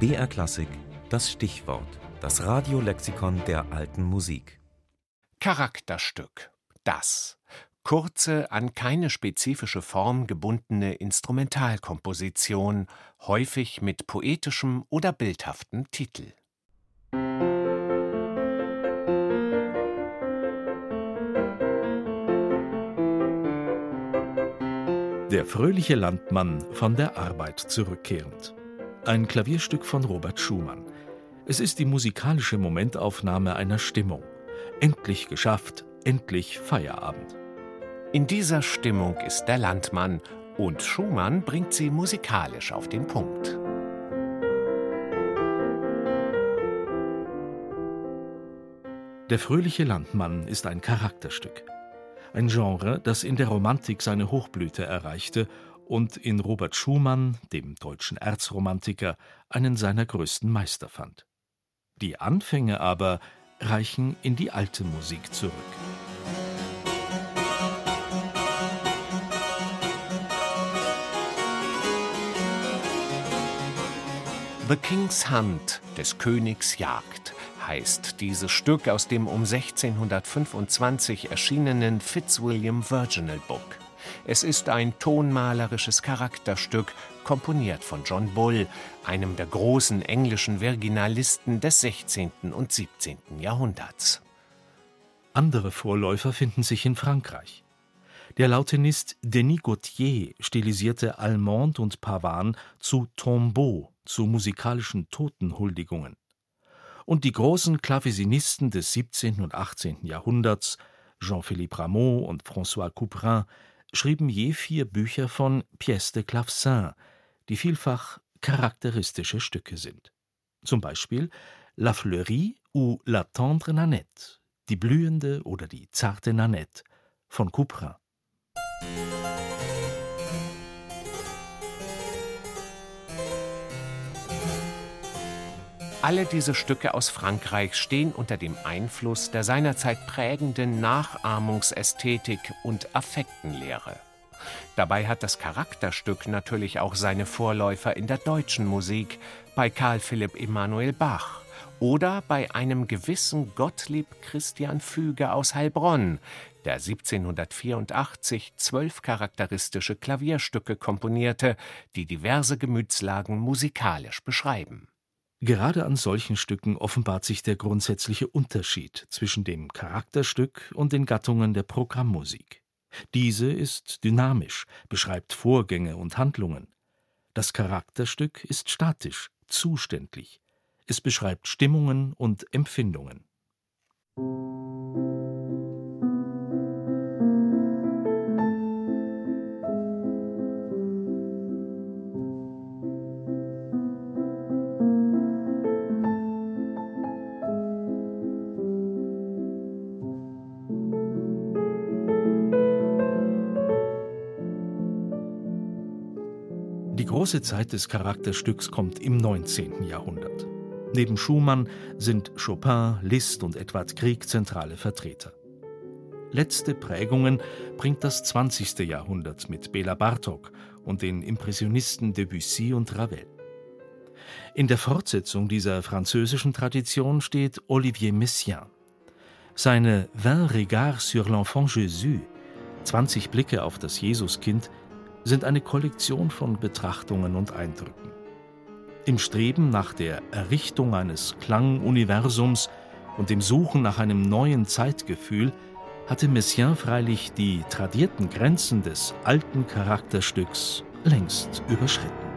BR Klassik, das Stichwort, das Radiolexikon der alten Musik. Charakterstück. Das. Kurze, an keine spezifische Form gebundene Instrumentalkomposition, häufig mit poetischem oder bildhaftem Titel. Der fröhliche Landmann von der Arbeit zurückkehrend. Ein Klavierstück von Robert Schumann. Es ist die musikalische Momentaufnahme einer Stimmung. Endlich geschafft, endlich Feierabend. In dieser Stimmung ist der Landmann und Schumann bringt sie musikalisch auf den Punkt. Der fröhliche Landmann ist ein Charakterstück ein Genre, das in der Romantik seine Hochblüte erreichte und in Robert Schumann, dem deutschen Erzromantiker, einen seiner größten Meister fand. Die Anfänge aber reichen in die alte Musik zurück. The King's Hunt, des Königs Jagd, heißt dieses Stück aus dem um 1625 erschienenen Fitzwilliam Virginal Book. Es ist ein tonmalerisches Charakterstück, komponiert von John Bull, einem der großen englischen Virginalisten des 16. und 17. Jahrhunderts. Andere Vorläufer finden sich in Frankreich. Der Lautenist Denis Gautier stilisierte Allemande und Pavan zu Tombeau, zu musikalischen Totenhuldigungen und die großen Klavesinisten des 17. und 18. Jahrhunderts, Jean-Philippe Rameau und François Couperin, schrieben je vier Bücher von Pièces de Clavecin, die vielfach charakteristische Stücke sind. Zum Beispiel La Fleurie ou La Tendre Nanette, die blühende oder die zarte Nanette von Couperin. Alle diese Stücke aus Frankreich stehen unter dem Einfluss der seinerzeit prägenden Nachahmungsästhetik und Affektenlehre. Dabei hat das Charakterstück natürlich auch seine Vorläufer in der deutschen Musik, bei Karl Philipp Emanuel Bach oder bei einem gewissen Gottlieb Christian Füge aus Heilbronn, der 1784 zwölf charakteristische Klavierstücke komponierte, die diverse Gemütslagen musikalisch beschreiben. Gerade an solchen Stücken offenbart sich der grundsätzliche Unterschied zwischen dem Charakterstück und den Gattungen der Programmmusik. Diese ist dynamisch, beschreibt Vorgänge und Handlungen. Das Charakterstück ist statisch, zuständlich. Es beschreibt Stimmungen und Empfindungen. Große Zeit des Charakterstücks kommt im 19. Jahrhundert. Neben Schumann sind Chopin, Liszt und Edward Grieg zentrale Vertreter. Letzte Prägungen bringt das 20. Jahrhundert mit Bela Bartok und den Impressionisten Debussy und Ravel. In der Fortsetzung dieser französischen Tradition steht Olivier Messiaen. Seine Vingt Regards sur l'Enfant Jésus, 20 Blicke auf das Jesuskind, sind eine Kollektion von Betrachtungen und Eindrücken. Im Streben nach der Errichtung eines Klangunversums und dem Suchen nach einem neuen Zeitgefühl hatte Messiaen freilich die tradierten Grenzen des alten Charakterstücks längst überschritten.